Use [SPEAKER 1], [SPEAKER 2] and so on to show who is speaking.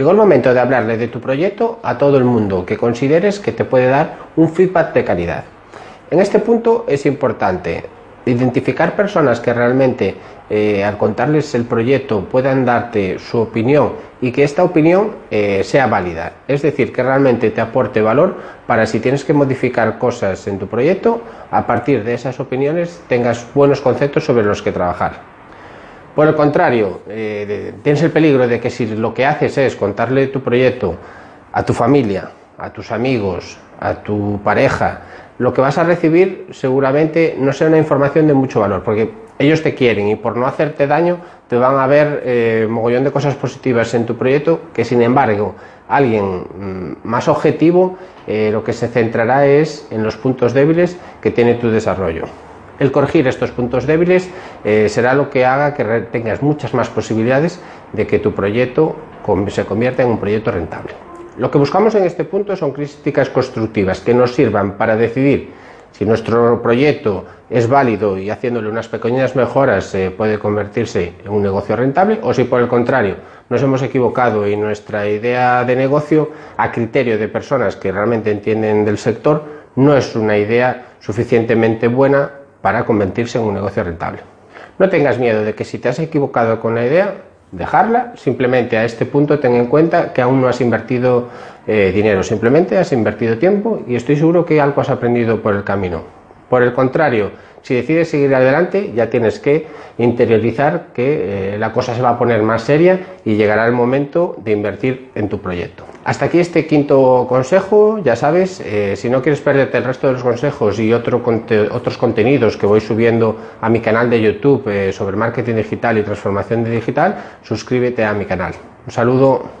[SPEAKER 1] Llegó el momento de hablarle de tu proyecto a todo el mundo que consideres que te puede dar un feedback de calidad. En este punto es importante identificar personas que realmente eh, al contarles el proyecto puedan darte su opinión y que esta opinión eh, sea válida, es decir, que realmente te aporte valor para si tienes que modificar cosas en tu proyecto, a partir de esas opiniones tengas buenos conceptos sobre los que trabajar. Por el contrario, eh, tienes el peligro de que si lo que haces es contarle tu proyecto a tu familia, a tus amigos, a tu pareja, lo que vas a recibir seguramente no sea una información de mucho valor, porque ellos te quieren y por no hacerte daño te van a ver eh, mogollón de cosas positivas en tu proyecto que sin embargo alguien mm, más objetivo eh, lo que se centrará es en los puntos débiles que tiene tu desarrollo. El corregir estos puntos débiles eh, será lo que haga que tengas muchas más posibilidades de que tu proyecto se convierta en un proyecto rentable. Lo que buscamos en este punto son críticas constructivas que nos sirvan para decidir si nuestro proyecto es válido y haciéndole unas pequeñas mejoras eh, puede convertirse en un negocio rentable o si por el contrario nos hemos equivocado y nuestra idea de negocio a criterio de personas que realmente entienden del sector no es una idea suficientemente buena para convertirse en un negocio rentable. No tengas miedo de que si te has equivocado con la idea, dejarla, simplemente a este punto ten en cuenta que aún no has invertido eh, dinero, simplemente has invertido tiempo y estoy seguro que algo has aprendido por el camino. Por el contrario, si decides seguir adelante, ya tienes que interiorizar que eh, la cosa se va a poner más seria y llegará el momento de invertir en tu proyecto. Hasta aquí este quinto consejo, ya sabes, eh, si no quieres perderte el resto de los consejos y otros contenidos que voy subiendo a mi canal de YouTube eh, sobre marketing digital y transformación digital, suscríbete a mi canal. Un saludo